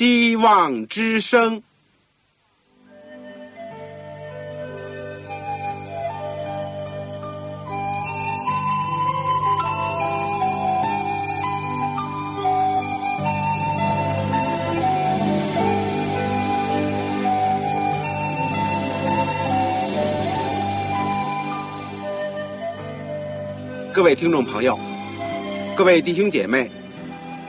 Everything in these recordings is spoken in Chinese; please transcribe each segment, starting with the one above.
希望之声。各位听众朋友，各位弟兄姐妹，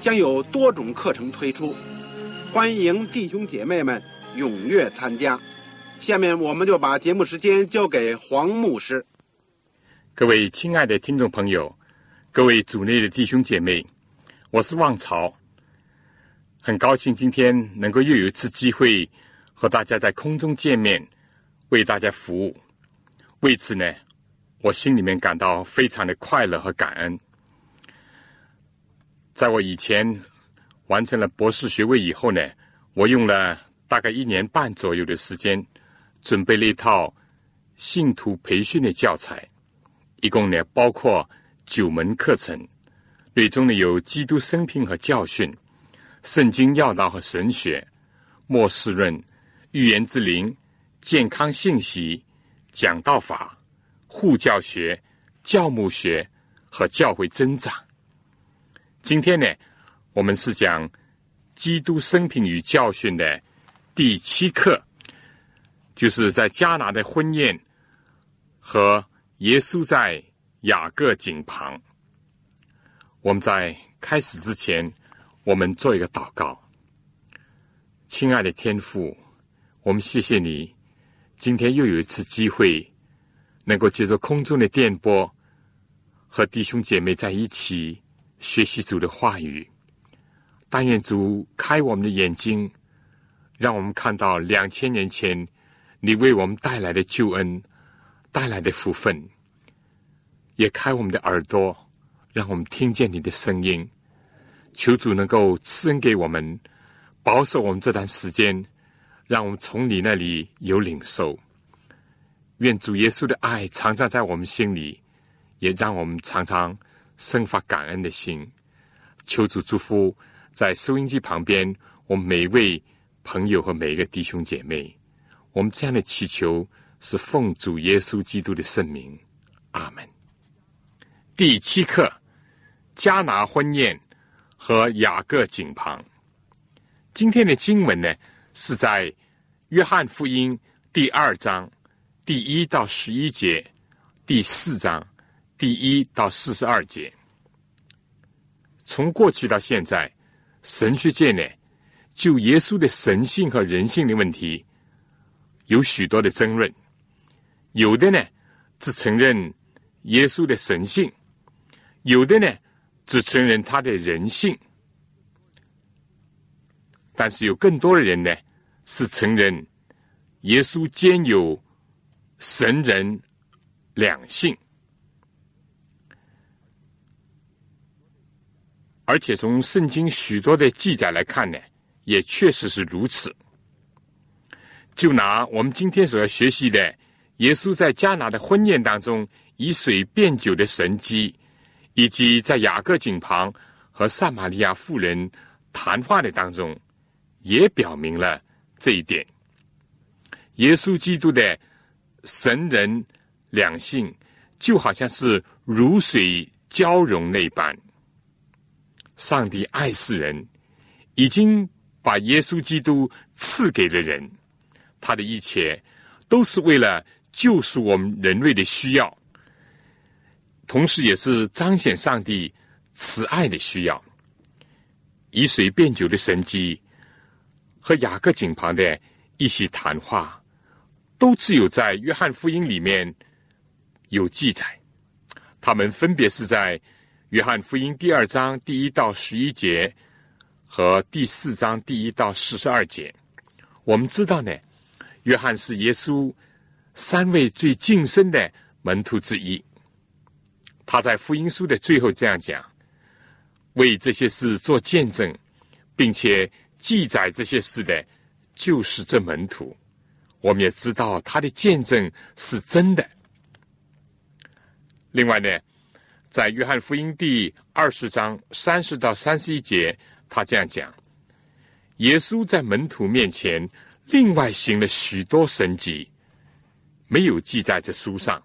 将有多种课程推出，欢迎弟兄姐妹们踊跃参加。下面我们就把节目时间交给黄牧师。各位亲爱的听众朋友，各位组内的弟兄姐妹，我是旺潮，很高兴今天能够又有一次机会和大家在空中见面，为大家服务。为此呢。我心里面感到非常的快乐和感恩。在我以前完成了博士学位以后呢，我用了大概一年半左右的时间，准备了一套信徒培训的教材，一共呢包括九门课程，内中呢有基督生平和教训、圣经要道和神学、末世论、预言之灵、健康信息、讲道法。护教学、教牧学和教会增长。今天呢，我们是讲基督生平与教训的第七课，就是在加拿的婚宴和耶稣在雅各井旁。我们在开始之前，我们做一个祷告。亲爱的天父，我们谢谢你，今天又有一次机会。能够借助空中的电波和弟兄姐妹在一起学习主的话语，但愿主开我们的眼睛，让我们看到两千年前你为我们带来的救恩带来的福分，也开我们的耳朵，让我们听见你的声音。求主能够赐恩给我们，保守我们这段时间，让我们从你那里有领受。愿主耶稣的爱常常在我们心里，也让我们常常生发感恩的心。求主祝福在收音机旁边我们每一位朋友和每一个弟兄姐妹。我们这样的祈求是奉主耶稣基督的圣名，阿门。第七课：迦拿婚宴和雅各井旁。今天的经文呢，是在约翰福音第二章。第一到十一节，第四章第一到四十二节。从过去到现在，神学界呢，就耶稣的神性和人性的问题，有许多的争论。有的呢，只承认耶稣的神性；有的呢，只承认他的人性。但是有更多的人呢，是承认耶稣兼有。神人两性，而且从圣经许多的记载来看呢，也确实是如此。就拿我们今天所要学习的，耶稣在迦拿的婚宴当中以水变酒的神迹，以及在雅各井旁和撒玛利亚妇人谈话的当中，也表明了这一点。耶稣基督的。神人两性就好像是如水交融那般。上帝爱世人，已经把耶稣基督赐给了人，他的一切都是为了救赎我们人类的需要，同时也是彰显上帝慈爱的需要。以水变酒的神迹和雅各井旁的一席谈话。都只有在约翰福音里面有记载，他们分别是在约翰福音第二章第一到十一节和第四章第一到四十二节。我们知道呢，约翰是耶稣三位最近身的门徒之一。他在福音书的最后这样讲：“为这些事做见证，并且记载这些事的，就是这门徒。我们也知道他的见证是真的。另外呢，在约翰福音第二十章三十到三十一节，他这样讲：耶稣在门徒面前另外行了许多神迹，没有记在这书上。”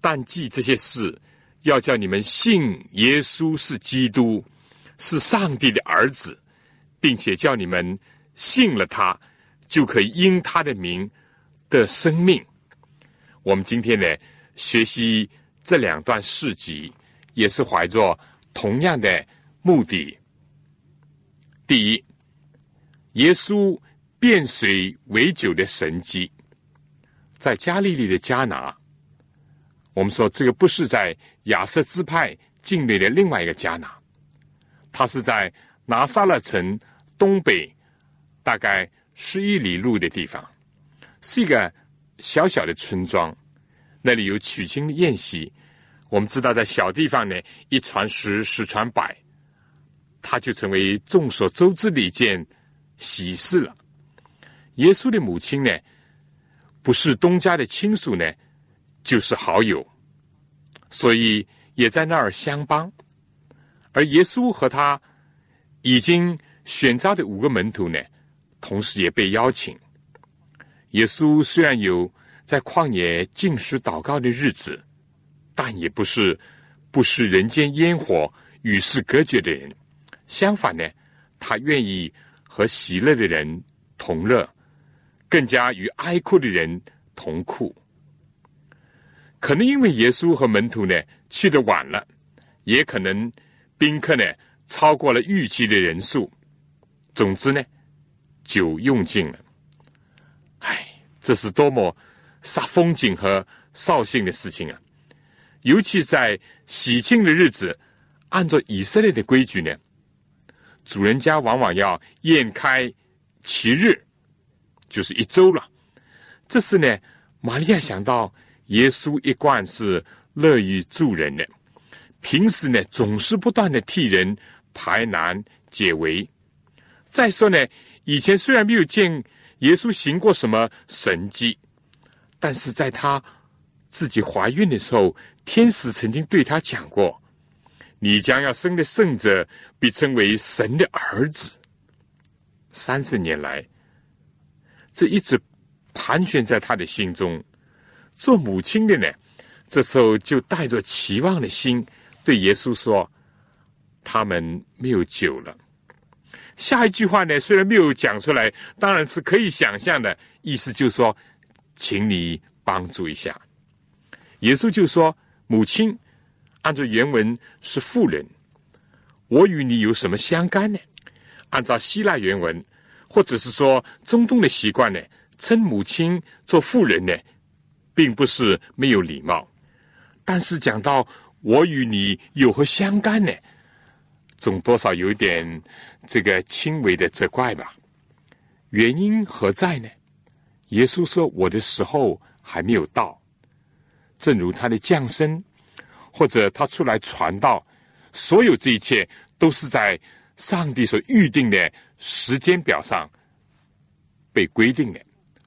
但记这些事，要叫你们信耶稣是基督，是上帝的儿子，并且叫你们信了他，就可以因他的名得生命。我们今天呢，学习这两段事迹，也是怀着同样的目的。第一，耶稣变水为酒的神迹，在加利利的加拿。我们说，这个不是在亚瑟支派境内的另外一个迦拿，它是在拿撒勒城东北大概十一里路的地方，是一个小小的村庄。那里有娶亲的宴席。我们知道，在小地方呢，一传十，十传百，它就成为众所周知的一件喜事了。耶稣的母亲呢，不是东家的亲属呢。就是好友，所以也在那儿相帮。而耶稣和他已经选召的五个门徒呢，同时也被邀请。耶稣虽然有在旷野进食祷告的日子，但也不是不食人间烟火、与世隔绝的人。相反呢，他愿意和喜乐的人同乐，更加与哀哭的人同哭。可能因为耶稣和门徒呢去的晚了，也可能宾客呢超过了预期的人数。总之呢，酒用尽了。唉，这是多么煞风景和扫兴的事情啊！尤其在喜庆的日子，按照以色列的规矩呢，主人家往往要宴开七日，就是一周了。这是呢，玛利亚想到。耶稣一贯是乐于助人的，平时呢总是不断的替人排难解围。再说呢，以前虽然没有见耶稣行过什么神迹，但是在他自己怀孕的时候，天使曾经对他讲过：“你将要生的圣者，被称为神的儿子。”三十年来，这一直盘旋在他的心中。做母亲的呢，这时候就带着期望的心对耶稣说：“他们没有酒了。”下一句话呢，虽然没有讲出来，当然是可以想象的意思，就是说，请你帮助一下。耶稣就说：“母亲，按照原文是妇人，我与你有什么相干呢？按照希腊原文，或者是说中东的习惯呢，称母亲做妇人呢？”并不是没有礼貌，但是讲到我与你有何相干呢？总多少有点这个轻微的责怪吧。原因何在呢？耶稣说：“我的时候还没有到。”正如他的降生，或者他出来传道，所有这一切都是在上帝所预定的时间表上被规定的。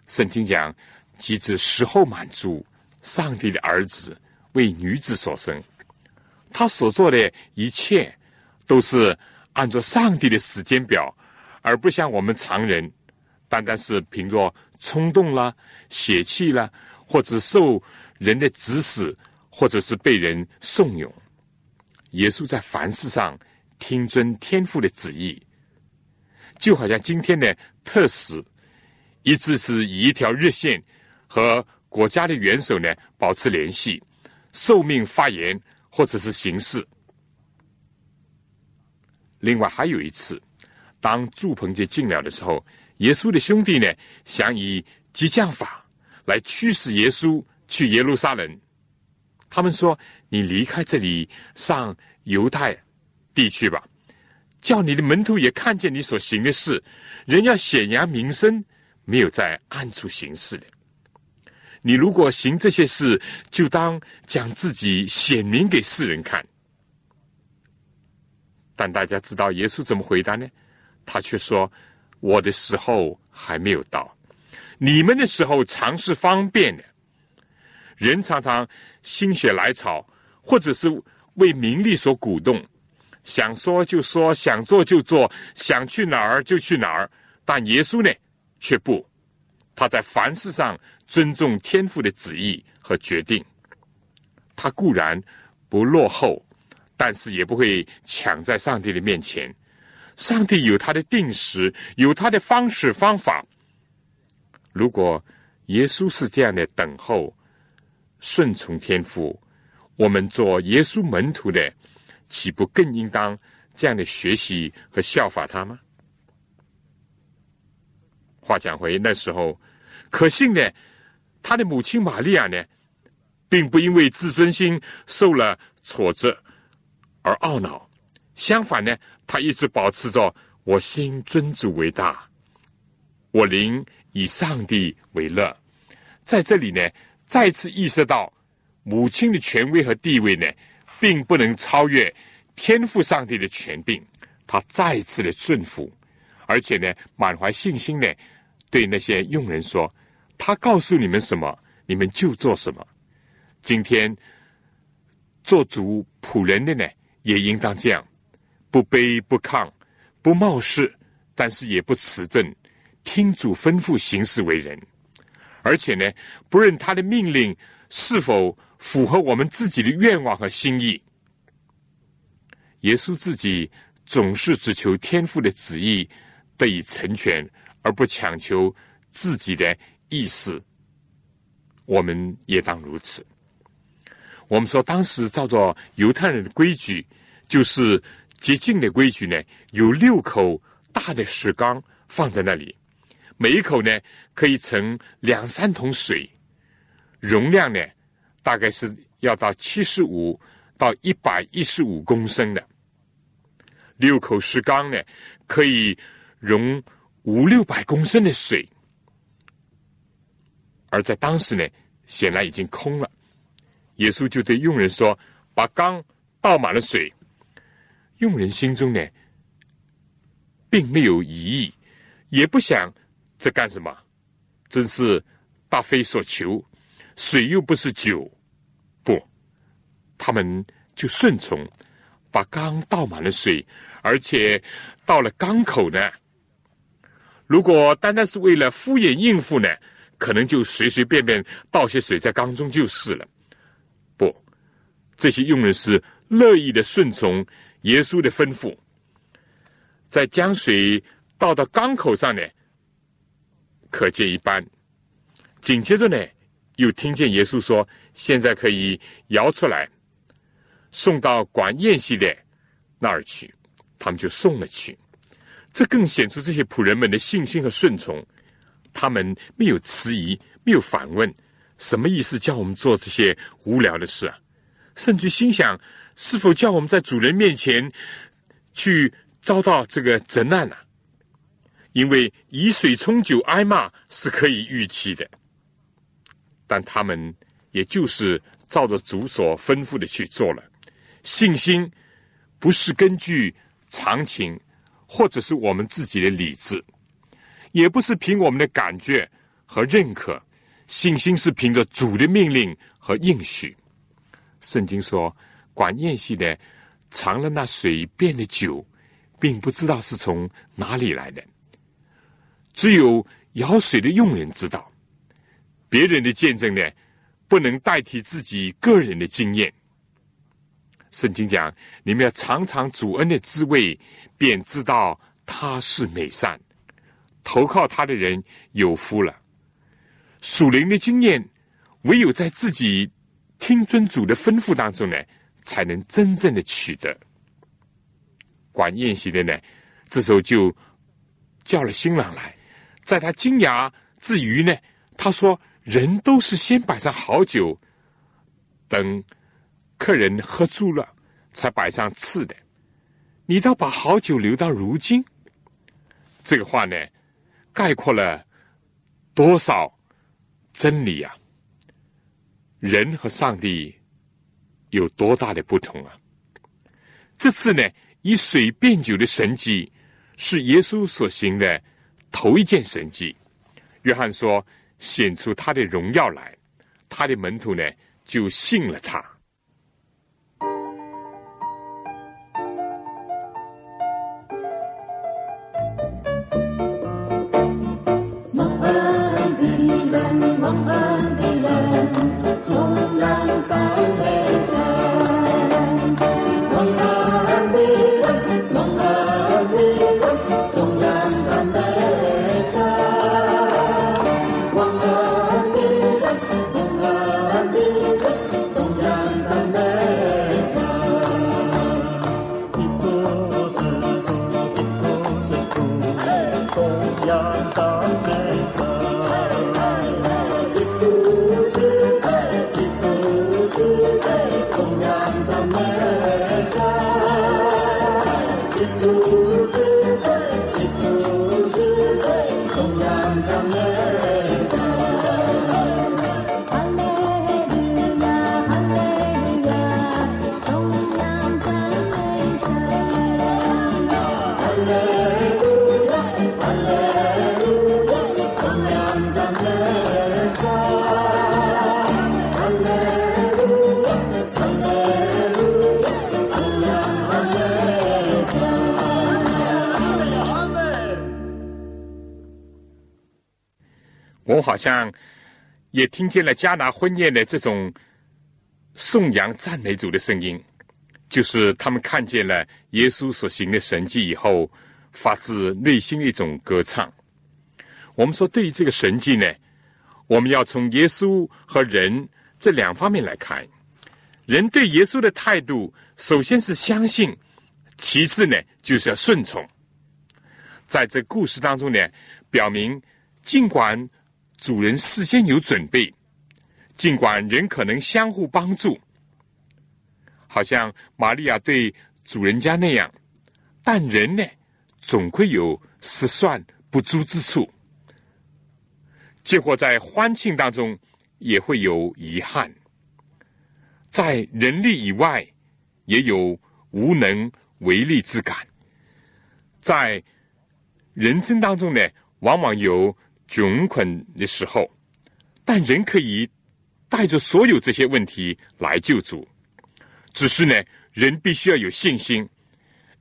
圣经讲。即指时候满足，上帝的儿子为女子所生，他所做的一切都是按照上帝的时间表，而不像我们常人，单单是凭着冲动啦、血气啦，或者受人的指使，或者是被人怂恿。耶稣在凡事上听遵天父的旨意，就好像今天的特使，一直是以一条热线。和国家的元首呢保持联系，受命发言或者是行事。另外还有一次，当祝棚节进了的时候，耶稣的兄弟呢想以激将法来驱使耶稣去耶路撒冷。他们说：“你离开这里，上犹太地区吧。”叫你的门徒也看见你所行的事。人要显扬名声，没有在暗处行事的。你如果行这些事，就当将自己显明给世人看。但大家知道耶稣怎么回答呢？他却说：“我的时候还没有到，你们的时候常是方便的。人常常心血来潮，或者是为名利所鼓动，想说就说，想做就做，想去哪儿就去哪儿。但耶稣呢，却不，他在凡事上。”尊重天父的旨意和决定，他固然不落后，但是也不会抢在上帝的面前。上帝有他的定时，有他的方式方法。如果耶稣是这样的等候、顺从天父，我们做耶稣门徒的，岂不更应当这样的学习和效法他吗？话讲回那时候，可信的。他的母亲玛利亚呢，并不因为自尊心受了挫折而懊恼，相反呢，他一直保持着我心尊主为大，我灵以上帝为乐。在这里呢，再次意识到母亲的权威和地位呢，并不能超越天赋上帝的权柄。他再次的顺服，而且呢，满怀信心的对那些佣人说。他告诉你们什么，你们就做什么。今天做主仆人的呢，也应当这样，不卑不亢，不冒失，但是也不迟钝，听主吩咐行事为人。而且呢，不论他的命令是否符合我们自己的愿望和心意，耶稣自己总是只求天父的旨意得以成全，而不强求自己的。意思，我们也当如此。我们说，当时照着犹太人的规矩，就是洁净的规矩呢，有六口大的石缸放在那里，每一口呢可以盛两三桶水，容量呢大概是要到七十五到一百一十五公升的。六口石缸呢可以容五六百公升的水。而在当时呢，显然已经空了。耶稣就对佣人说：“把缸倒满了水。”佣人心中呢，并没有疑义，也不想这干什么，真是大非所求。水又不是酒，不，他们就顺从，把缸倒满了水，而且到了缸口呢。如果单单是为了敷衍应付呢？可能就随随便便倒些水在缸中就是了。不，这些佣人是乐意的顺从耶稣的吩咐，在将水倒到缸口上呢，可见一斑。紧接着呢，又听见耶稣说：“现在可以摇出来，送到管宴席的那儿去。”他们就送了去。这更显出这些仆人们的信心和顺从。他们没有迟疑，没有反问，什么意思？叫我们做这些无聊的事啊？甚至心想，是否叫我们在主人面前去遭到这个责难呢？因为以水冲酒挨骂是可以预期的，但他们也就是照着主所吩咐的去做了。信心不是根据常情，或者是我们自己的理智。也不是凭我们的感觉和认可，信心是凭着主的命令和应许。圣经说，管宴席的尝了那水变的酒，并不知道是从哪里来的，只有舀水的佣人知道。别人的见证呢，不能代替自己个人的经验。圣经讲，你们要尝尝主恩的滋味，便知道他是美善。投靠他的人有福了。属灵的经验，唯有在自己听尊主的吩咐当中呢，才能真正的取得。管宴席的呢，这时候就叫了新郎来，在他惊讶之余呢，他说：“人都是先摆上好酒，等客人喝足了，才摆上次的。你倒把好酒留到如今。”这个话呢，概括了多少真理啊！人和上帝有多大的不同啊！这次呢，以水变酒的神迹是耶稣所行的头一件神迹。约翰说：“显出他的荣耀来，他的门徒呢就信了他。”我好像也听见了加拿婚宴的这种颂扬赞美主的声音，就是他们看见了耶稣所行的神迹以后，发自内心的一种歌唱。我们说，对于这个神迹呢，我们要从耶稣和人这两方面来看。人对耶稣的态度，首先是相信，其次呢，就是要顺从。在这故事当中呢，表明尽管。主人事先有准备，尽管人可能相互帮助，好像玛利亚对主人家那样，但人呢，总会有失算不足之处。结果在欢庆当中也会有遗憾，在人力以外也有无能为力之感，在人生当中呢，往往有。窘困的时候，但人可以带着所有这些问题来救主。只是呢，人必须要有信心，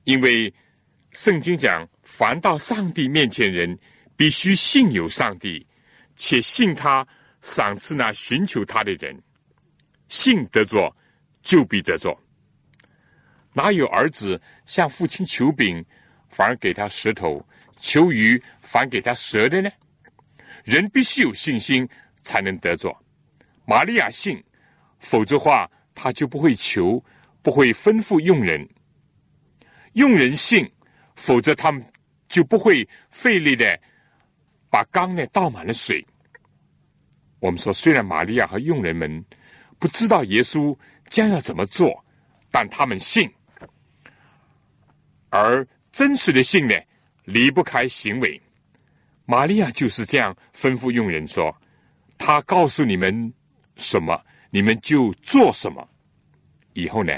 因为圣经讲，凡到上帝面前人，必须信有上帝，且信他赏赐那寻求他的人。信得着，就必得着。哪有儿子向父亲求饼，反而给他石头；求鱼，反给他蛇的呢？人必须有信心才能得着。玛利亚信，否则话他就不会求，不会吩咐用人。用人信，否则他们就不会费力的把缸呢倒满了水。我们说，虽然玛利亚和佣人们不知道耶稣将要怎么做，但他们信。而真实的信呢，离不开行为。玛利亚就是这样吩咐佣人说：“他告诉你们什么，你们就做什么。”以后呢，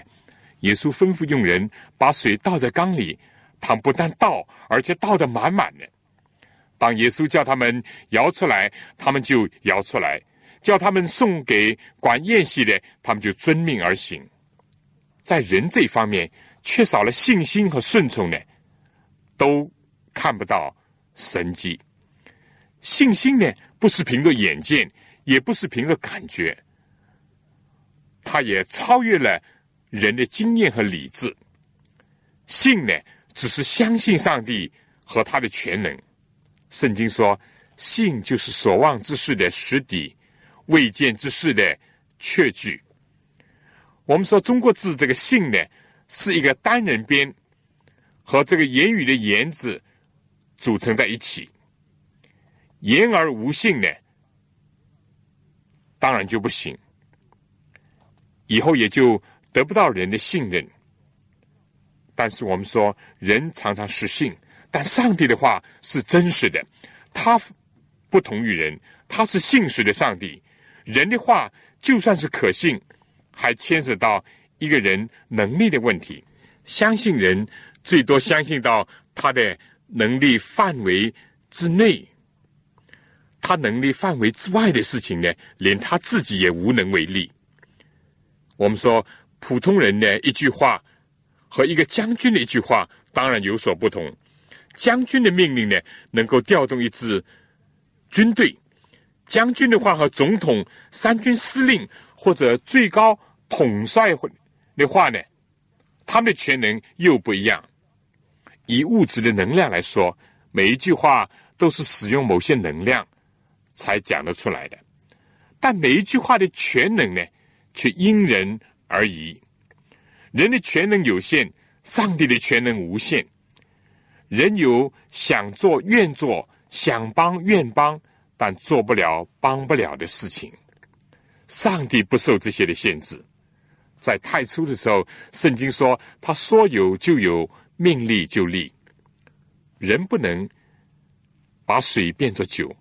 耶稣吩咐佣人把水倒在缸里，他不但倒，而且倒得满满的。当耶稣叫他们摇出来，他们就摇出来；叫他们送给管宴席的，他们就遵命而行。在人这方面缺少了信心和顺从呢，都看不到神迹。信心呢，不是凭着眼见，也不是凭着感觉，它也超越了人的经验和理智。信呢，只是相信上帝和他的全能。圣经说，信就是所望之事的实底，未见之事的确据。我们说中国字这个“信”呢，是一个单人边和这个言语的“言”字组成在一起。言而无信呢，当然就不行，以后也就得不到人的信任。但是我们说，人常常失信，但上帝的话是真实的，他不同于人，他是信实的上帝。人的话就算是可信，还牵涉到一个人能力的问题。相信人最多相信到他的能力范围之内，他能力范围之外的事情呢，连他自己也无能为力。我们说，普通人的一句话和一个将军的一句话当然有所不同。将军的命令呢，能够调动一支军队。将军的话和总统、三军司令或者最高统帅的话呢，他们的权能又不一样。以物质的能量来说，每一句话都是使用某些能量才讲得出来的，但每一句话的全能呢，却因人而异。人的全能有限，上帝的全能无限。人有想做、愿做，想帮、愿帮。但做不了、帮不了的事情，上帝不受这些的限制。在太初的时候，圣经说他说有就有，命立就立。人不能把水变作酒。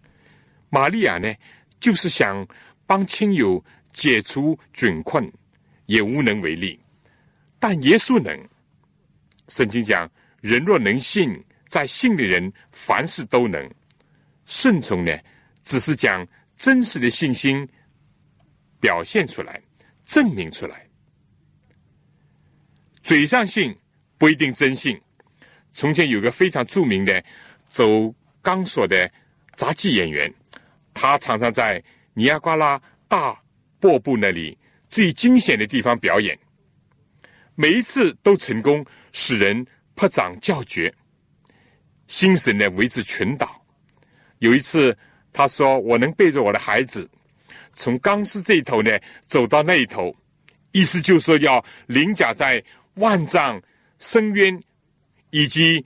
玛利亚呢，就是想帮亲友解除窘困，也无能为力。但耶稣能。圣经讲，人若能信，在信的人凡事都能。顺从呢？只是将真实的信心表现出来，证明出来。嘴上信不一定真信。从前有个非常著名的走钢索的杂技演员，他常常在尼亚瓜拉大瀑布那里最惊险的地方表演，每一次都成功，使人拍掌叫绝，心神呢为之群倒。有一次。他说：“我能背着我的孩子，从钢丝这一头呢走到那一头，意思就是说要凌驾在万丈深渊以及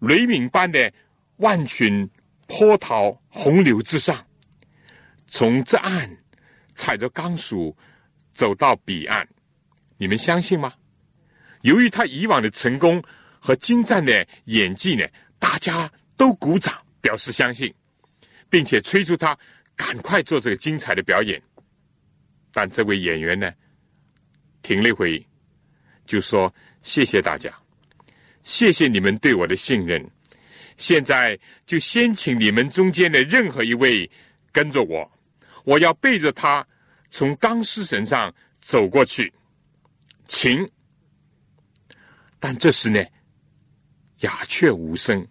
雷鸣般的万群波涛洪流之上，从这岸踩着钢索走到彼岸。你们相信吗？由于他以往的成功和精湛的演技呢，大家都鼓掌表示相信。”并且催促他赶快做这个精彩的表演，但这位演员呢，停了一会，就说：“谢谢大家，谢谢你们对我的信任。现在就先请你们中间的任何一位跟着我，我要背着他从钢丝绳上走过去，请。”但这时呢，鸦雀无声。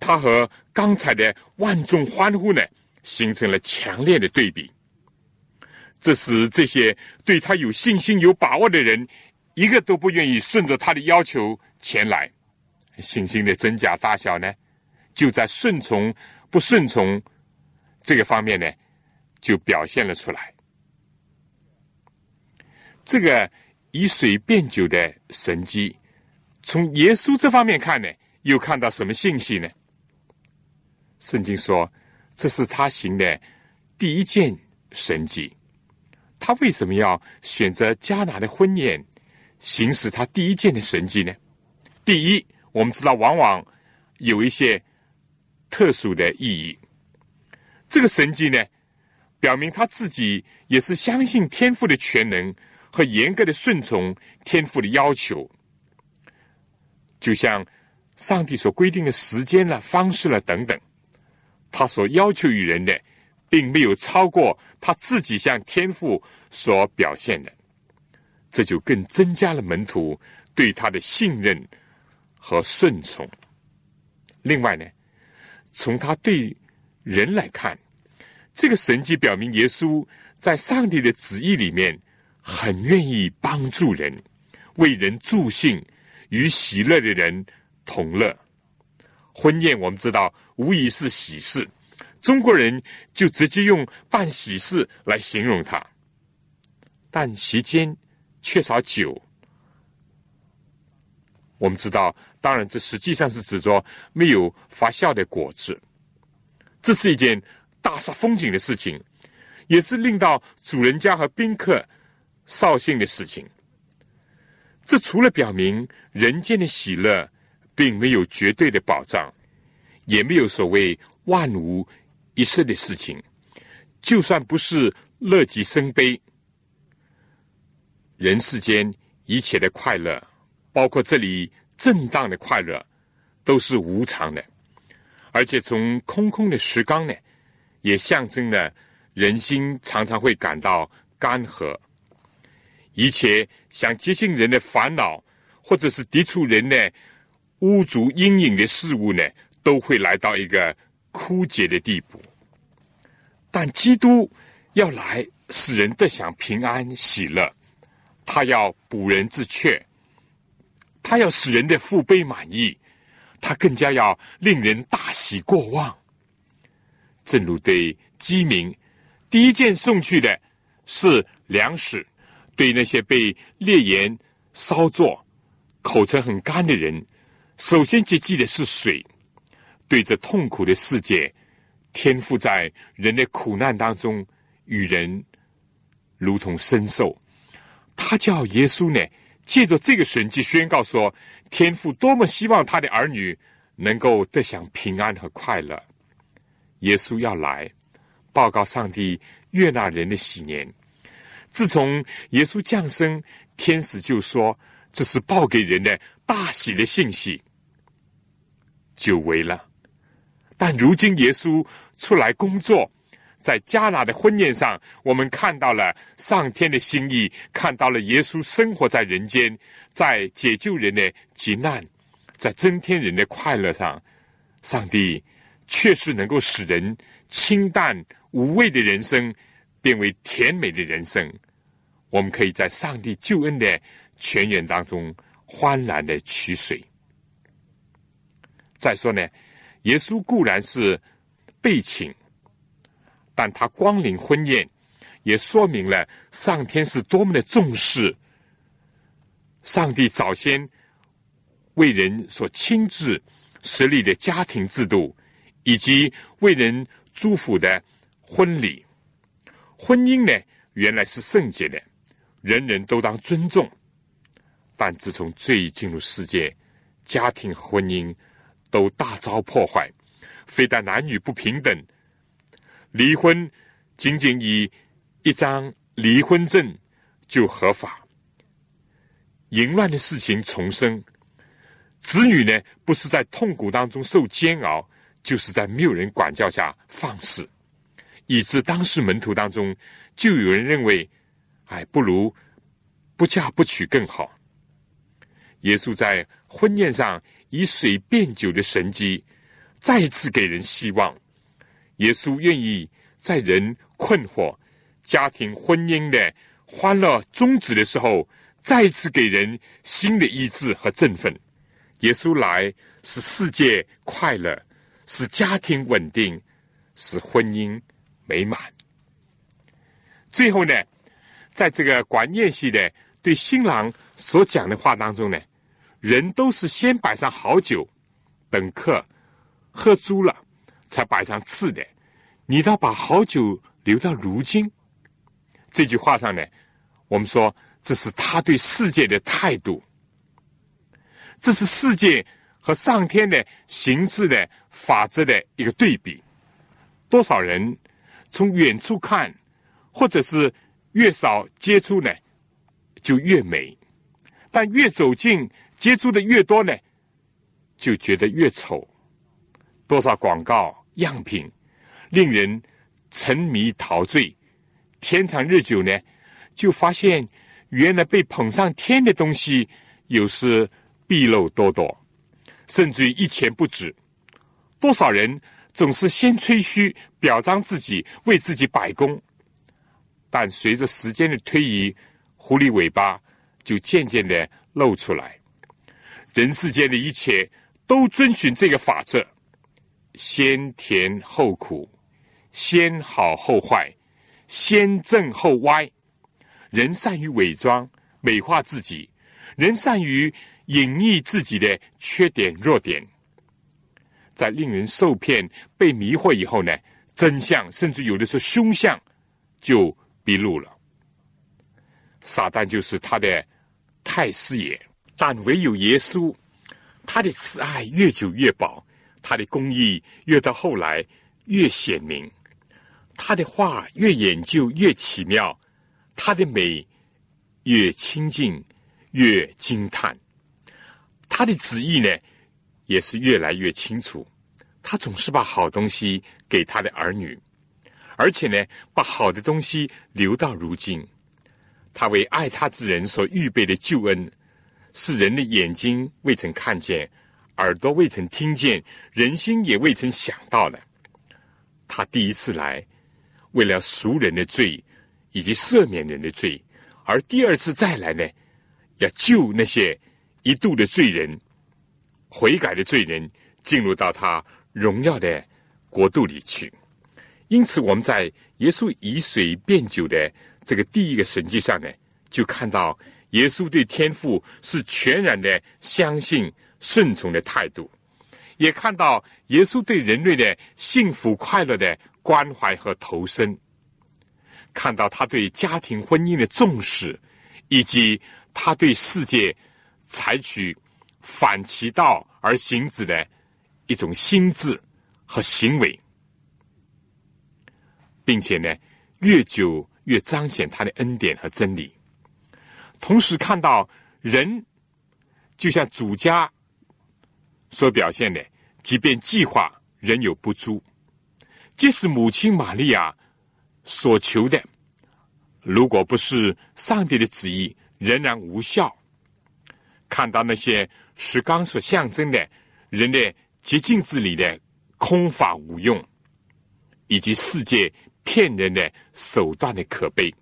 他和刚才的万众欢呼呢，形成了强烈的对比。这使这些对他有信心、有把握的人，一个都不愿意顺着他的要求前来。信心的真假大小呢，就在顺从不顺从这个方面呢，就表现了出来。这个以水变酒的神迹，从耶稣这方面看呢，又看到什么信息呢？圣经说，这是他行的第一件神迹。他为什么要选择迦拿的婚宴行使他第一件的神迹呢？第一，我们知道往往有一些特殊的意义。这个神迹呢，表明他自己也是相信天赋的全能和严格的顺从天赋的要求，就像上帝所规定的时间了、方式了等等。他所要求于人的，并没有超过他自己向天父所表现的，这就更增加了门徒对他的信任和顺从。另外呢，从他对人来看，这个神迹表明耶稣在上帝的旨意里面很愿意帮助人，为人助兴，与喜乐的人同乐。婚宴，我们知道。无疑是喜事，中国人就直接用办喜事来形容它。但席间缺少酒，我们知道，当然这实际上是指着没有发酵的果子。这是一件大煞风景的事情，也是令到主人家和宾客扫兴的事情。这除了表明人间的喜乐并没有绝对的保障，也没有所谓万无一失的事情。就算不是乐极生悲，人世间一切的快乐，包括这里正当的快乐，都是无常的。而且从空空的石缸呢，也象征了人心常常会感到干涸。一切想接近人的烦恼，或者是抵触人的污浊阴影的事物呢，都会来到一个枯竭的地步。但基督要来使人得享平安喜乐，他要补人之缺，他要使人的腹背满意，他更加要令人大喜过望。正如对饥民，第一件送去的是粮食。对那些被烈焰烧作、口唇很干的人，首先接济的是水。对着痛苦的世界，天赋在人的苦难当中，与人如同身受。他叫耶稣呢，借着这个神迹宣告说：天父多么希望他的儿女能够得享平安和快乐。耶稣要来报告上帝悦纳人的喜年。自从耶稣降生，天使就说这是报给人的大喜的信息，久违了。但如今耶稣出来工作，在迦拿的婚宴上，我们看到了上天的心意，看到了耶稣生活在人间，在解救人的急难，在增添人的快乐上，上帝确实能够使人清淡无味的人生变为甜美的人生。我们可以在上帝救恩的泉源当中欢然的取水。再说呢，耶稣固然是被请，但他光临婚宴，也说明了上天是多么的重视。上帝早先为人所亲自设立的家庭制度，以及为人祝福的婚礼，婚姻呢，原来是圣洁的。人人都当尊重，但自从罪进入世界，家庭和婚姻都大遭破坏。非但男女不平等，离婚仅仅以一张离婚证就合法，淫乱的事情重生。子女呢，不是在痛苦当中受煎熬，就是在没有人管教下放肆，以致当时门徒当中就有人认为。哎，不如不嫁不娶更好。耶稣在婚宴上以水变酒的神迹，再次给人希望。耶稣愿意在人困惑、家庭婚姻的欢乐终止的时候，再次给人新的医治和振奋。耶稣来使世界快乐，使家庭稳定，使婚姻美满。最后呢？在这个管宴席的对新郎所讲的话当中呢，人都是先摆上好酒，等客喝足了，才摆上次的。你倒把好酒留到如今。这句话上呢，我们说这是他对世界的态度，这是世界和上天的形式的法则的一个对比。多少人从远处看，或者是。越少接触呢，就越美；但越走近接触的越多呢，就觉得越丑。多少广告样品令人沉迷陶醉，天长日久呢，就发现原来被捧上天的东西，有时弊漏多多，甚至于一钱不值。多少人总是先吹嘘，表彰自己，为自己摆功。但随着时间的推移，狐狸尾巴就渐渐的露出来。人世间的一切都遵循这个法则：先甜后苦，先好后坏，先正后歪。人善于伪装、美化自己，人善于隐匿自己的缺点、弱点。在令人受骗、被迷惑以后呢，真相甚至有的时候凶相就。毕露了，撒旦就是他的太师爷。但唯有耶稣，他的慈爱越久越薄，他的公义越到后来越显明，他的话越研究越奇妙，他的美越亲近越惊叹，他的旨意呢也是越来越清楚。他总是把好东西给他的儿女，而且呢，把好的东西留到如今。他为爱他之人所预备的救恩。是人的眼睛未曾看见，耳朵未曾听见，人心也未曾想到的。他第一次来，为了赎人的罪以及赦免人的罪；而第二次再来呢，要救那些一度的罪人、悔改的罪人，进入到他荣耀的国度里去。因此，我们在耶稣以水变酒的这个第一个神迹上呢，就看到。耶稣对天父是全然的相信、顺从的态度，也看到耶稣对人类的幸福快乐的关怀和投身，看到他对家庭婚姻的重视，以及他对世界采取反其道而行之的一种心智和行为，并且呢，越久越彰显他的恩典和真理。同时看到人，就像主家所表现的，即便计划仍有不足，即使母亲玛利亚所求的，如果不是上帝的旨意，仍然无效。看到那些石缸所象征的人的洁净之理的空法无用，以及世界骗人的手段的可悲，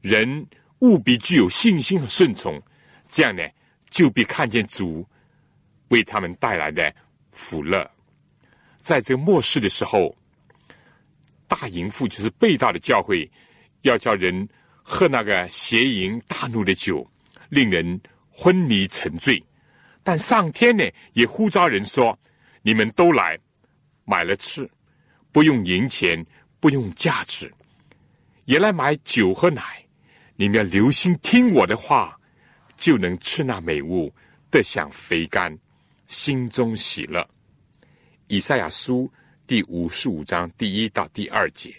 人。务必具有信心和顺从，这样呢，就必看见主为他们带来的福乐。在这末世的时候，大淫妇就是被盗的教会，要叫人喝那个邪淫大怒的酒，令人昏迷沉醉。但上天呢，也呼召人说：“你们都来买了吃，不用银钱，不用价值，也来买酒和奶。”你们要留心听我的话，就能吃那美物，得享肥甘，心中喜乐。以赛亚书第五十五章第一到第二节。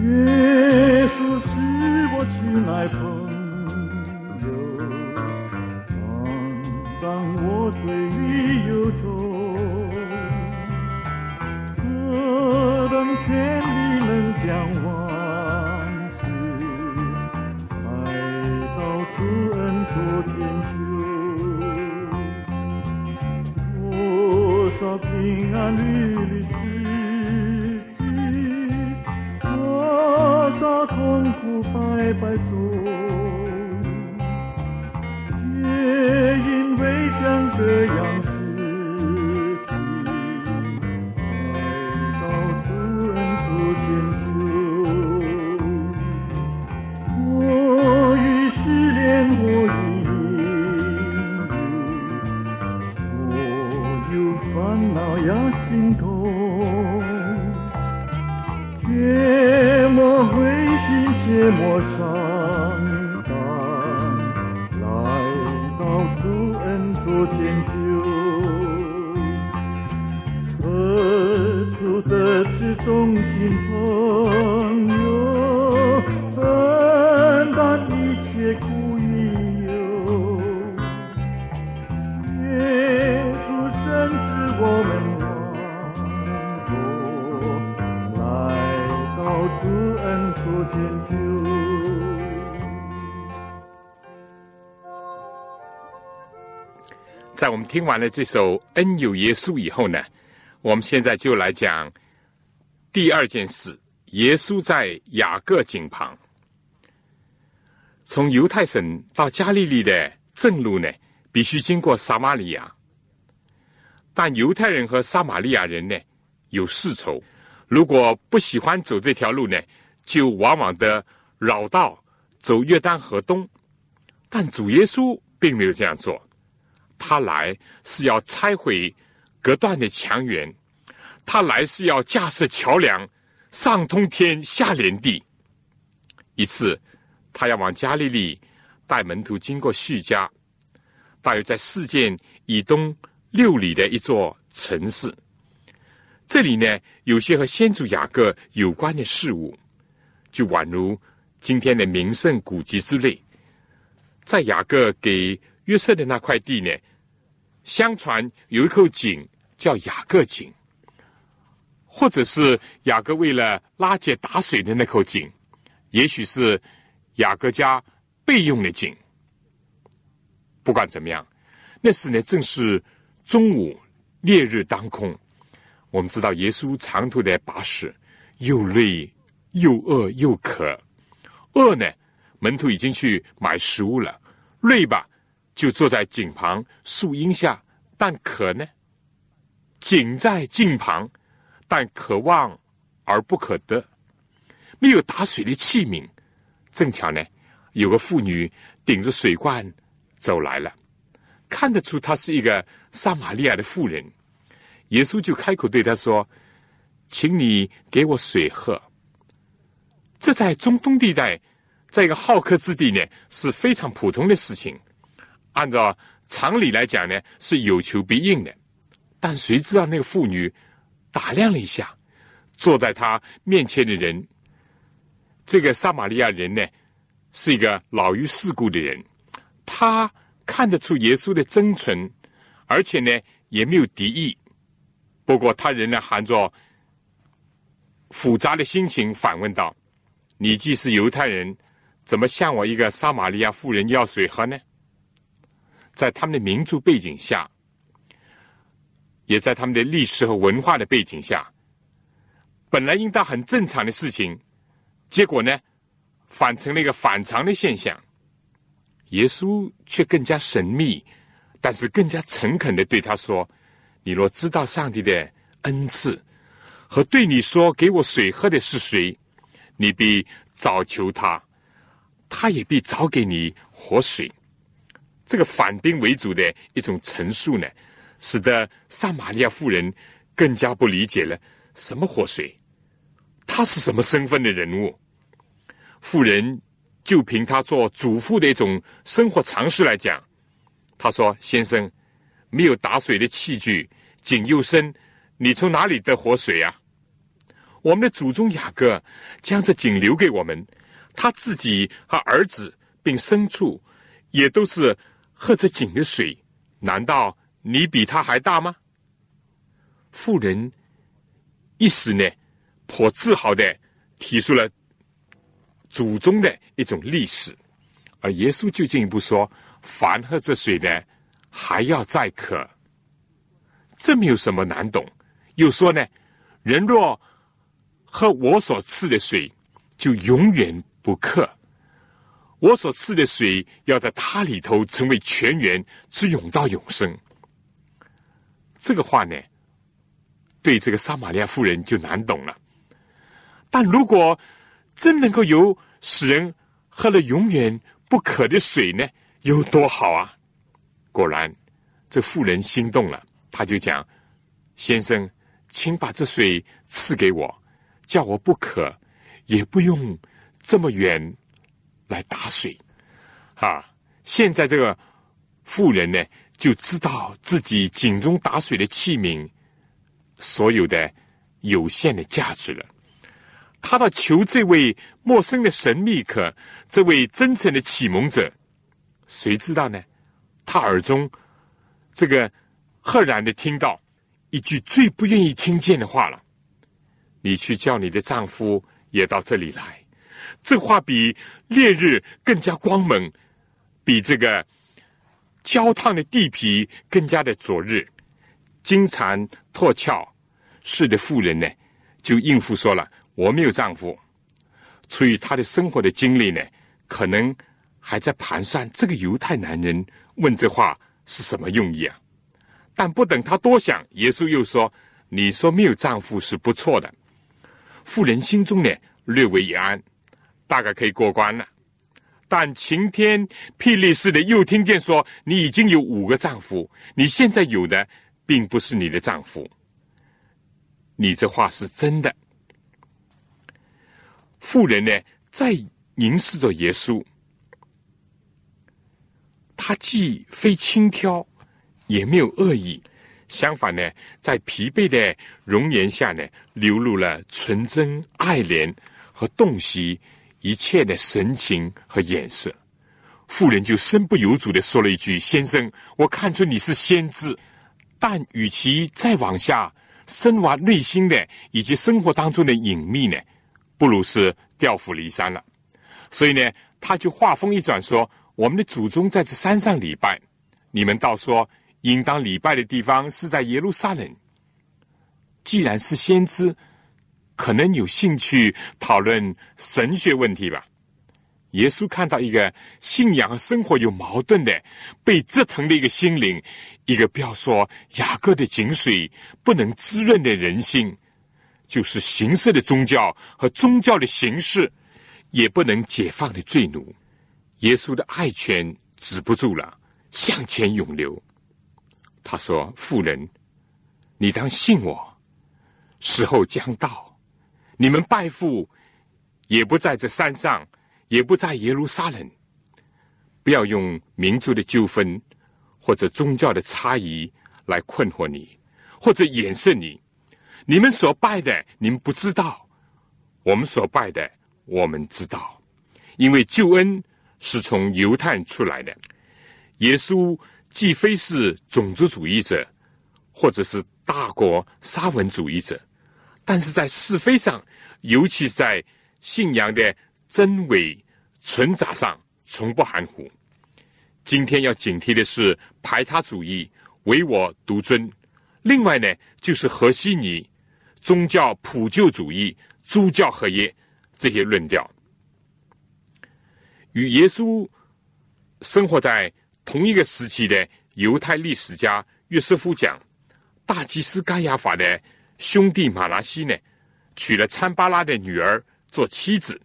耶全力能将往事爱到春昨天就多少平安离离失去多少痛苦白白送却因为将这样听完了这首《恩有耶稣》以后呢，我们现在就来讲第二件事：耶稣在雅各井旁。从犹太省到加利利的正路呢，必须经过撒玛利亚。但犹太人和撒玛利亚人呢有世仇，如果不喜欢走这条路呢，就往往的绕道走约旦河东。但主耶稣并没有这样做，他来是要拆毁隔断的墙垣，他来是要架设桥梁，上通天，下连地。一次，他要往加利利带门徒经过叙加，大约在事件以东六里的一座城市。这里呢，有些和先祖雅各有关的事物，就宛如今天的名胜古迹之类。在雅各给约瑟的那块地呢，相传有一口井叫雅各井，或者是雅各为了拉结打水的那口井，也许是雅各家备用的井。不管怎么样，那时呢正是中午，烈日当空。我们知道耶稣长途的跋涉，又累又饿又渴。饿呢，门徒已经去买食物了；累吧，就坐在井旁树荫下。但渴呢，井在井旁，但可望而不可得，没有打水的器皿。正巧呢，有个妇女顶着水罐走来了，看得出她是一个撒玛利亚的妇人。耶稣就开口对他说：“请你给我水喝。”这在中东地带，在一个好客之地呢，是非常普通的事情。按照常理来讲呢，是有求必应的。但谁知道那个妇女打量了一下坐在他面前的人，这个撒玛利亚人呢，是一个老于世故的人。他看得出耶稣的真诚，而且呢，也没有敌意。不过，他仍然含着复杂的心情反问道：“你既是犹太人，怎么向我一个撒玛利亚妇人要水喝呢？”在他们的民族背景下，也在他们的历史和文化的背景下，本来应当很正常的事情，结果呢，反成了一个反常的现象。耶稣却更加神秘，但是更加诚恳的对他说。你若知道上帝的恩赐和对你说给我水喝的是谁，你必早求他，他也必早给你活水。这个反兵为主的一种陈述呢，使得撒玛利亚妇人更加不理解了什么活水，他是什么身份的人物？妇人就凭他做主妇的一种生活常识来讲，他说：“先生。”没有打水的器具，井又深，你从哪里得活水呀？我们的祖宗雅各将这井留给我们，他自己和儿子并牲畜也都是喝着井的水。难道你比他还大吗？妇人一时呢，颇自豪的提出了祖宗的一种历史，而耶稣就进一步说：凡喝这水的。还要再渴，这没有什么难懂。又说呢，人若喝我所赐的水，就永远不渴。我所赐的水要在他里头成为泉源，直涌到永生。这个话呢，对这个撒玛利亚妇人就难懂了。但如果真能够有使人喝了永远不渴的水呢，有多好啊！果然，这妇人心动了，他就讲：“先生，请把这水赐给我，叫我不渴，也不用这么远来打水。”啊！现在这个妇人呢，就知道自己井中打水的器皿所有的有限的价值了。他到求这位陌生的神秘客，这位真诚的启蒙者，谁知道呢？他耳中，这个赫然的听到一句最不愿意听见的话了：“你去叫你的丈夫也到这里来。”这话比烈日更加光猛，比这个焦烫的地皮更加的灼热。金蝉脱壳似的妇人呢，就应付说了：“我没有丈夫。”出于他的生活的经历呢，可能还在盘算这个犹太男人。问这话是什么用意啊？但不等他多想，耶稣又说：“你说没有丈夫是不错的。”妇人心中呢略为一安，大概可以过关了。但晴天霹雳似的又听见说：“你已经有五个丈夫，你现在有的并不是你的丈夫。”你这话是真的。妇人呢，在凝视着耶稣，他既非轻佻，也没有恶意，相反呢，在疲惫的容颜下呢，流露了纯真、爱怜和洞悉一切的神情和眼色。妇人就身不由主的说了一句：“先生，我看出你是先知，但与其再往下。”深挖内心的以及生活当中的隐秘呢，不如是调虎离山了。所以呢，他就话锋一转说：“我们的祖宗在这山上礼拜，你们倒说应当礼拜的地方是在耶路撒冷。既然是先知，可能有兴趣讨论神学问题吧？”耶稣看到一个信仰和生活有矛盾的、被折腾的一个心灵。一个不要说雅各的井水不能滋润的人心，就是形式的宗教和宗教的形式也不能解放的罪奴。耶稣的爱泉止不住了，向前涌流。他说：“妇人，你当信我，时候将到，你们拜父也不在这山上，也不在耶路撒冷。不要用民族的纠纷。”或者宗教的差异来困惑你，或者掩饰你。你们所拜的，你们不知道；我们所拜的，我们知道。因为救恩是从犹太出来的。耶稣既非是种族主义者，或者是大国沙文主义者，但是在是非上，尤其在信仰的真伪存杂上，从不含糊。今天要警惕的是排他主义、唯我独尊。另外呢，就是和稀泥、宗教普救主义、诸教合一这些论调。与耶稣生活在同一个时期的犹太历史家约瑟夫讲，大祭司该亚法的兄弟马拉西呢，娶了参巴拉的女儿做妻子。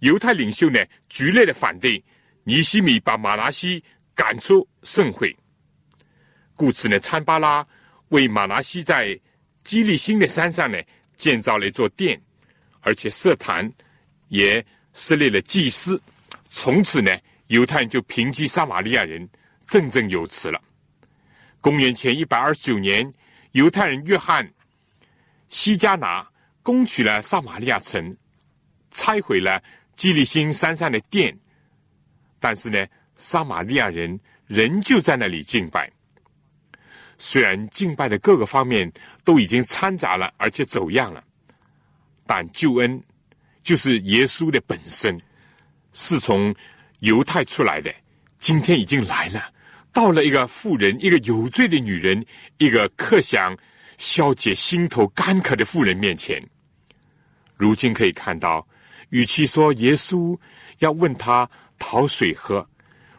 犹太领袖呢，剧烈的反对。尼西米把马拉西赶出盛会，故此呢，参巴拉为马拉西在基利新的山上呢建造了一座殿，而且设坛，也设立了祭司。从此呢，犹太人就平击撒玛利亚人，振振有词了。公元前一百二十九年，犹太人约翰西加拿攻取了撒玛利亚城，拆毁了基利新山上的殿。但是呢，撒玛利亚人仍旧在那里敬拜。虽然敬拜的各个方面都已经掺杂了，而且走样了，但救恩就是耶稣的本身，是从犹太出来的。今天已经来了，到了一个妇人，一个有罪的女人，一个克想消解心头干渴的妇人面前。如今可以看到，与其说耶稣要问他。讨水喝，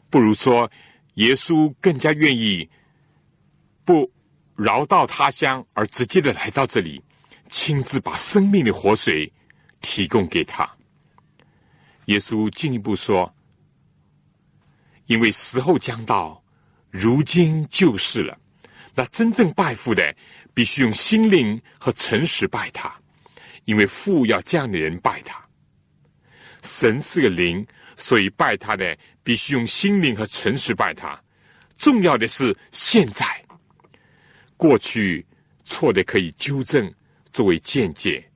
不如说耶稣更加愿意不绕道他乡，而直接的来到这里，亲自把生命的活水提供给他。耶稣进一步说：“因为时候将到，如今就是了。那真正拜父的，必须用心灵和诚实拜他，因为父要这样的人拜他。神是个灵。”所以拜他的必须用心灵和诚实拜他。重要的是现在，过去错的可以纠正，作为见解。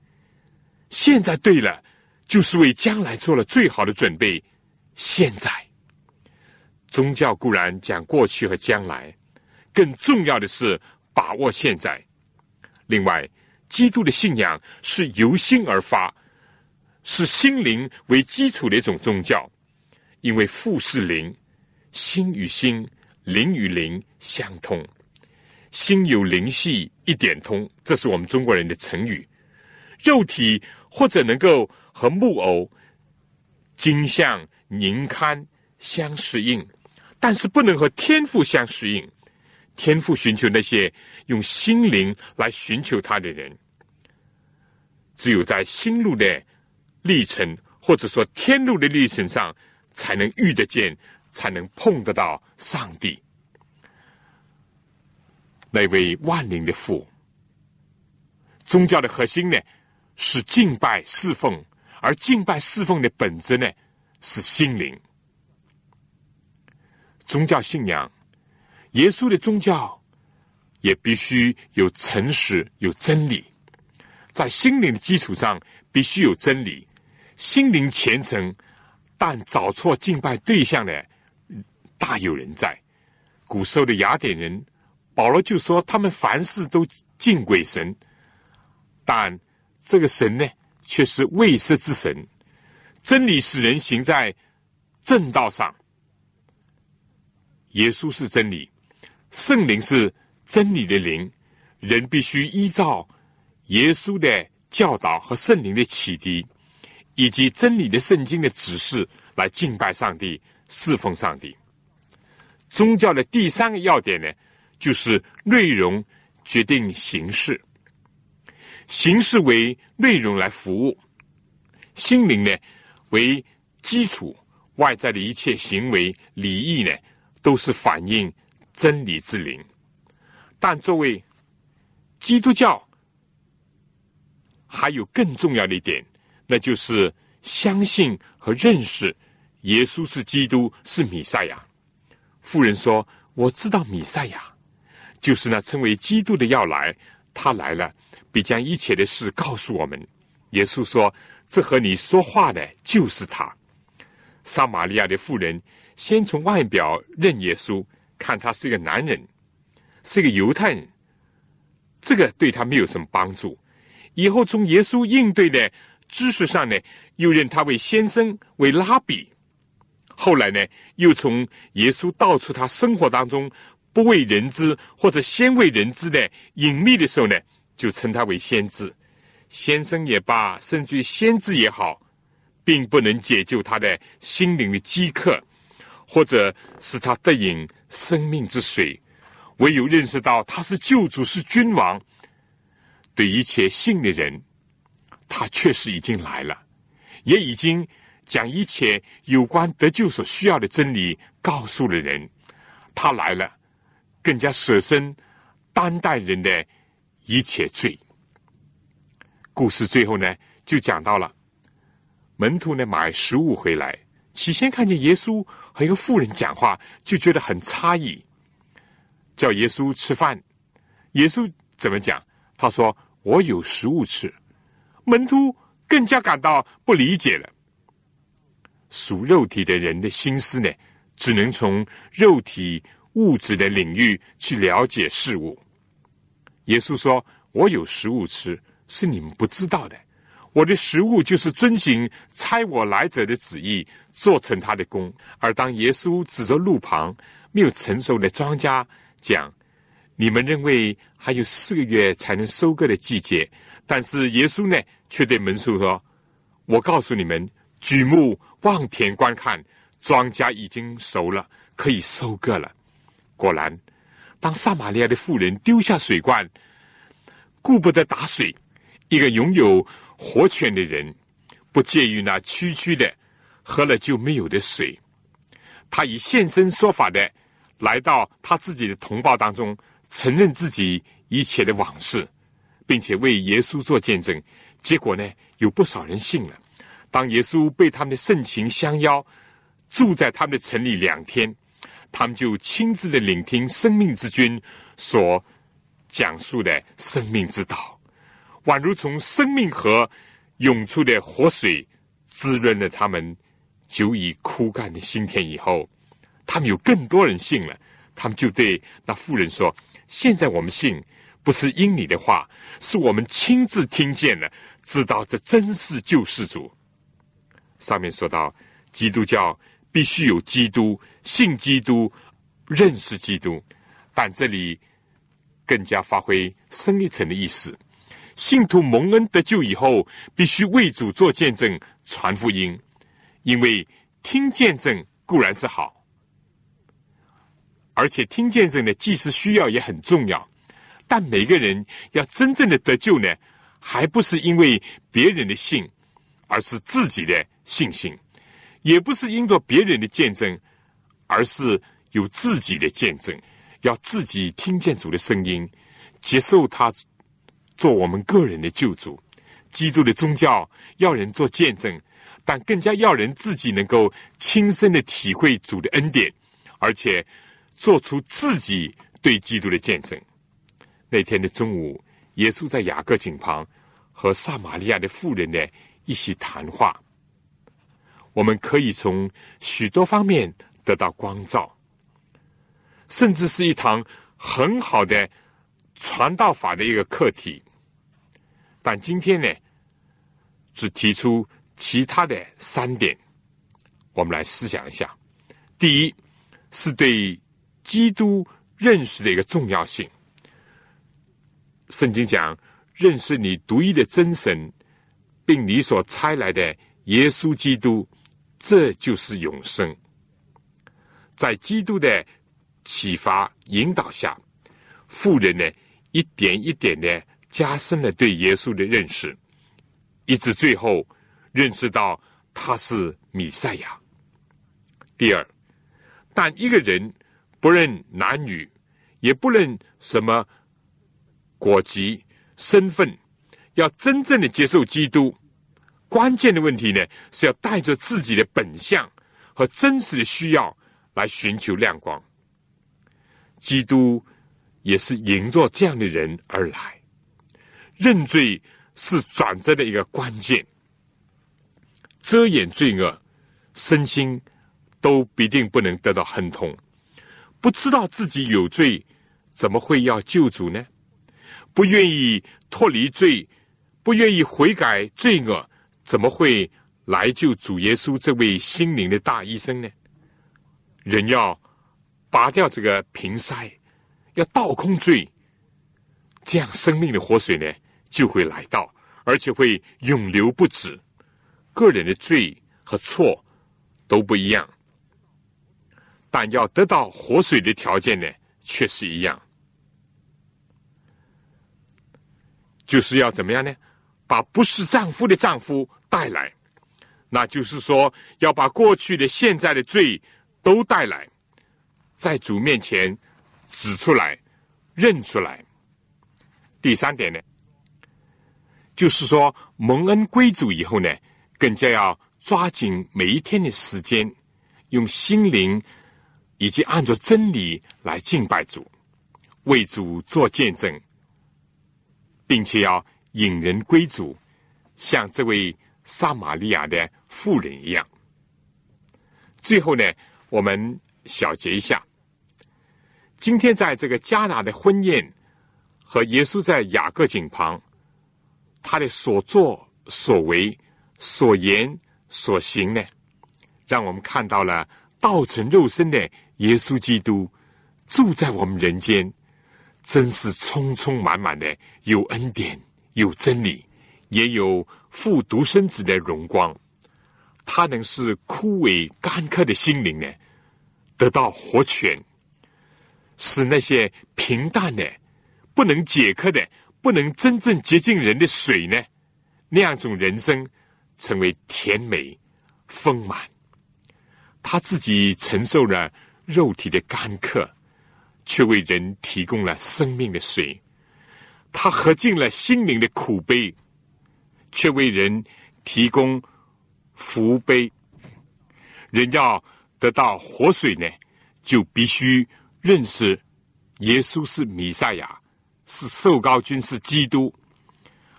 现在对了，就是为将来做了最好的准备。现在，宗教固然讲过去和将来，更重要的是把握现在。另外，基督的信仰是由心而发。是心灵为基础的一种宗教，因为父是灵，心与心、灵与灵相通，心有灵犀一点通，这是我们中国人的成语。肉体或者能够和木偶、金像、凝龛相适应，但是不能和天赋相适应。天赋寻求那些用心灵来寻求他的人，只有在心路的。历程，或者说天路的历程上，才能遇得见，才能碰得到上帝。那位万灵的父，宗教的核心呢是敬拜侍奉，而敬拜侍奉的本质呢是心灵。宗教信仰，耶稣的宗教也必须有诚实、有真理，在心灵的基础上必须有真理，心灵虔诚，但找错敬拜对象的大有人在。古时候的雅典人。保罗就说：“他们凡事都敬鬼神，但这个神呢，却是未识之神。真理使人行在正道上。耶稣是真理，圣灵是真理的灵。人必须依照耶稣的教导和圣灵的启迪，以及真理的圣经的指示来敬拜上帝、侍奉上帝。宗教的第三个要点呢？”就是内容决定形式，形式为内容来服务，心灵呢为基础，外在的一切行为礼仪呢都是反映真理之灵。但作为基督教，还有更重要的一点，那就是相信和认识耶稣是基督，是弥赛亚。妇人说：“我知道弥赛亚。”就是那称为基督的要来，他来了，必将一切的事告诉我们。耶稣说：“这和你说话的就是他。”撒玛利亚的妇人先从外表认耶稣，看他是一个男人，是一个犹太人，这个对他没有什么帮助。以后从耶稣应对的知识上呢，又认他为先生，为拉比。后来呢，又从耶稣道出他生活当中。不为人知或者先为人知的隐秘的时候呢，就称他为先知。先生也罢，甚至于先知也好，并不能解救他的心灵的饥渴，或者使他得饮生命之水。唯有认识到他是救主，是君王，对一切信的人，他确实已经来了，也已经将一切有关得救所需要的真理告诉了人。他来了。更加舍身担待人的一切罪。故事最后呢，就讲到了门徒呢买食物回来，起先看见耶稣和一个妇人讲话，就觉得很诧异，叫耶稣吃饭。耶稣怎么讲？他说：“我有食物吃。”门徒更加感到不理解了。属肉体的人的心思呢，只能从肉体。物质的领域去了解事物。耶稣说：“我有食物吃，是你们不知道的。我的食物就是遵行差我来者的旨意，做成他的功。”而当耶稣指着路旁没有成熟的庄稼讲：“你们认为还有四个月才能收割的季节，但是耶稣呢，却对门徒说：‘我告诉你们，举目望田观看，庄稼已经熟了，可以收割了。’”果然，当撒玛利亚的妇人丢下水罐，顾不得打水，一个拥有活泉的人，不介于那区区的喝了就没有的水，他以现身说法的来到他自己的同胞当中，承认自己一切的往事，并且为耶稣做见证。结果呢，有不少人信了。当耶稣被他们的盛情相邀，住在他们的城里两天。他们就亲自的聆听生命之君所讲述的生命之道，宛如从生命河涌出的活水，滋润了他们久已枯干的心田。以后，他们有更多人信了。他们就对那妇人说：“现在我们信，不是因你的话，是我们亲自听见了，知道这真是救世主。”上面说到基督教。必须有基督，信基督，认识基督。但这里更加发挥深一层的意思：信徒蒙恩得救以后，必须为主做见证，传福音。因为听见证固然是好，而且听见证的既是需要，也很重要。但每个人要真正的得救呢，还不是因为别人的信，而是自己的信心。也不是因着别人的见证，而是有自己的见证，要自己听见主的声音，接受他做我们个人的救主。基督的宗教要人做见证，但更加要人自己能够亲身的体会主的恩典，而且做出自己对基督的见证。那天的中午，耶稣在雅各井旁和撒玛利亚的妇人呢一起谈话。我们可以从许多方面得到光照，甚至是一堂很好的传道法的一个课题。但今天呢，只提出其他的三点，我们来思想一下。第一，是对基督认识的一个重要性。圣经讲，认识你独一的真神，并你所差来的耶稣基督，这就是永生。在基督的启发引导下，富人呢一点一点的加深了对耶稣的认识，一直最后认识到他是米赛亚。第二，但一个人不论男女，也不论什么。国籍、身份，要真正的接受基督，关键的问题呢，是要带着自己的本相和真实的需要来寻求亮光。基督也是迎着这样的人而来。认罪是转折的一个关键，遮掩罪恶，身心都必定不能得到亨通。不知道自己有罪，怎么会要救主呢？不愿意脱离罪，不愿意悔改罪恶，怎么会来救主耶稣这位心灵的大医生呢？人要拔掉这个瓶塞，要倒空罪，这样生命的活水呢就会来到，而且会永流不止。个人的罪和错都不一样，但要得到活水的条件呢却是一样。就是要怎么样呢？把不是丈夫的丈夫带来，那就是说要把过去的、现在的罪都带来，在主面前指出来、认出来。第三点呢，就是说蒙恩归主以后呢，更加要抓紧每一天的时间，用心灵以及按照真理来敬拜主，为主做见证。并且要引人归主，像这位撒玛利亚的妇人一样。最后呢，我们小结一下：今天在这个迦拿的婚宴和耶稣在雅各井旁，他的所作所为、所言所行呢，让我们看到了道成肉身的耶稣基督住在我们人间。真是充充满满的，有恩典，有真理，也有父独生子的荣光。他能使枯萎干渴的心灵呢，得到活泉；使那些平淡的、不能解渴的、不能真正洁净人的水呢，那样种人生成为甜美丰满。他自己承受了肉体的干渴。却为人提供了生命的水，他喝尽了心灵的苦悲，却为人提供福杯。人要得到活水呢，就必须认识耶稣是弥赛亚，是受高君，是基督，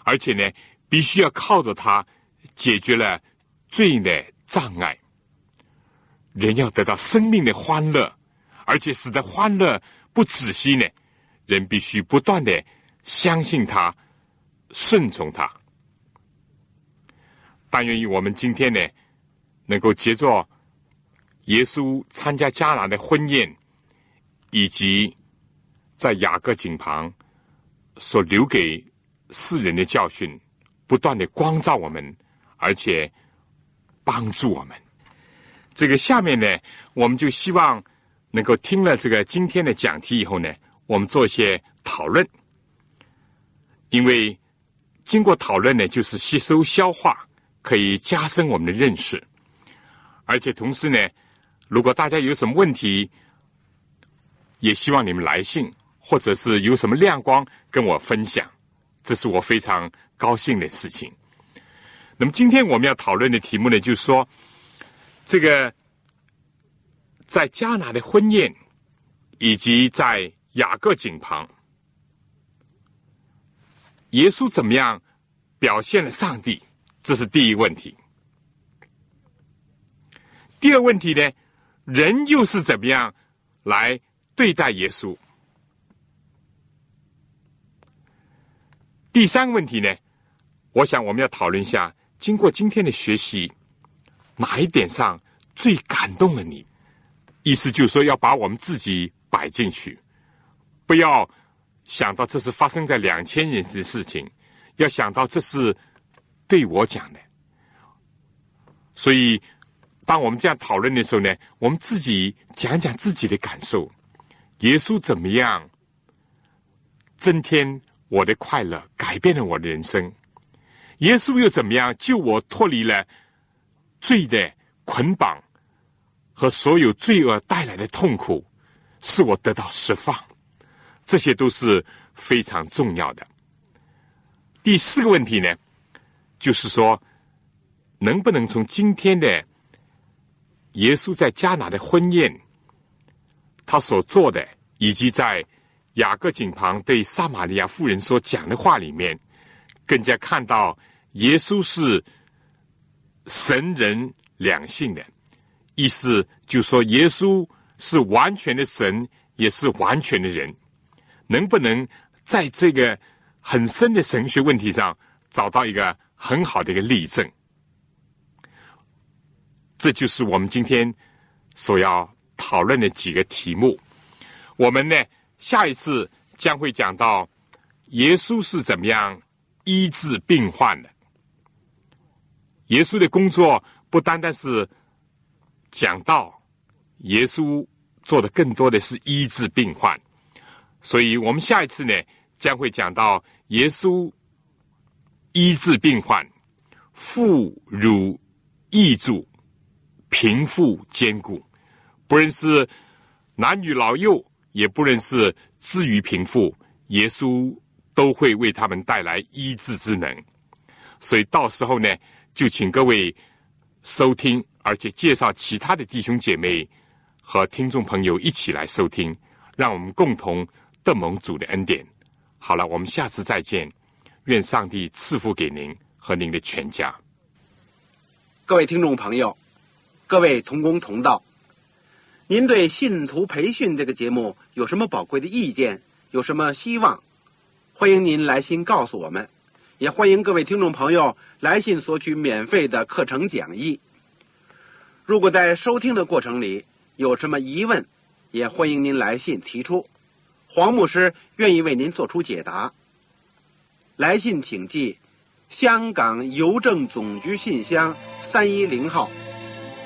而且呢，必须要靠着他解决了罪的障碍。人要得到生命的欢乐，而且使得欢乐。不止息呢，人必须不断的相信他，顺从他。但愿于我们今天呢，能够接着耶稣参加迦南的婚宴，以及在雅各井旁所留给世人的教训，不断的光照我们，而且帮助我们。这个下面呢，我们就希望。能够听了这个今天的讲题以后呢，我们做一些讨论。因为经过讨论呢，就是吸收消化，可以加深我们的认识。而且同时呢，如果大家有什么问题，也希望你们来信，或者是有什么亮光跟我分享，这是我非常高兴的事情。那么今天我们要讨论的题目呢，就是说这个在迦拿的婚宴，以及在雅各井旁，耶稣怎么样表现了上帝？这是第一问题。第二问题呢，人又是怎么样来对待耶稣？第三个问题呢，我想我们要讨论一下。经过今天的学习，哪一点上最感动了你？意思就是说，要把我们自己摆进去，不要想到这是发生在两千年的事情，要想到这是对我讲的。所以，当我们这样讨论的时候呢，我们自己讲讲自己的感受。耶稣怎么样增添我的快乐，改变了我的人生？耶稣又怎么样救我脱离了罪的捆绑和所有罪恶带来的痛苦，使我得到释放？这些都是非常重要的。第四个问题呢，就是说，能不能从今天的耶稣在加拿的婚宴，他所做的，以及在雅各井旁对撒玛利亚妇人所讲的话里面，更加看到？耶稣是神人两性的意思，就说耶稣是完全的神，也是完全的人。能不能在这个很深的神学问题上找到一个很好的一个例证？这就是我们今天所要讨论的几个题目。我们呢，下一次将会讲到耶稣是怎么样医治病患的。耶稣的工作不单单是讲道，耶稣做的更多的是医治病患。所以我们下一次呢，将会讲到耶稣医治病患，妇孺易主，贫富兼顾，不论是男女老幼，也不论是至于贫富，耶稣都会为他们带来医治之能。所以到时候呢。就请各位收听，而且介绍其他的弟兄姐妹和听众朋友一起来收听，让我们共同得蒙主的恩典。好了，我们下次再见，愿上帝赐福给您和您的全家。各位听众朋友，各位同工同道，您对信徒培训这个节目有什么宝贵的意见？有什么希望？欢迎您来信告诉我们，也欢迎各位听众朋友。来信索取免费的课程讲义。如果在收听的过程里有什么疑问，也欢迎您来信提出，黄牧师愿意为您做出解答。来信请寄香港邮政总局信箱三一零号。